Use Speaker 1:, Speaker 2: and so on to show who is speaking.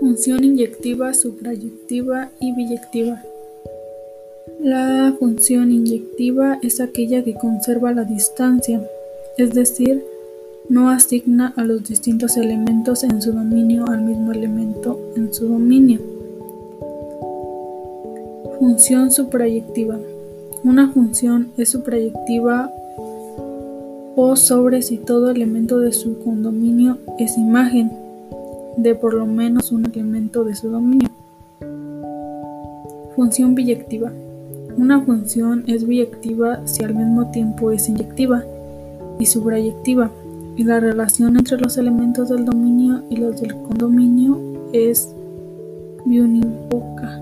Speaker 1: Función inyectiva, suprayectiva y biyectiva. La función inyectiva es aquella que conserva la distancia, es decir, no asigna a los distintos elementos en su dominio al mismo elemento en su dominio. Función suprayectiva. Una función es suprayectiva o sobre si todo elemento de su condominio es imagen de por lo menos un elemento de su dominio. Función biyectiva. Una función es biyectiva si al mismo tiempo es inyectiva y subrayectiva, y la relación entre los elementos del dominio y los del condominio es biunívoca.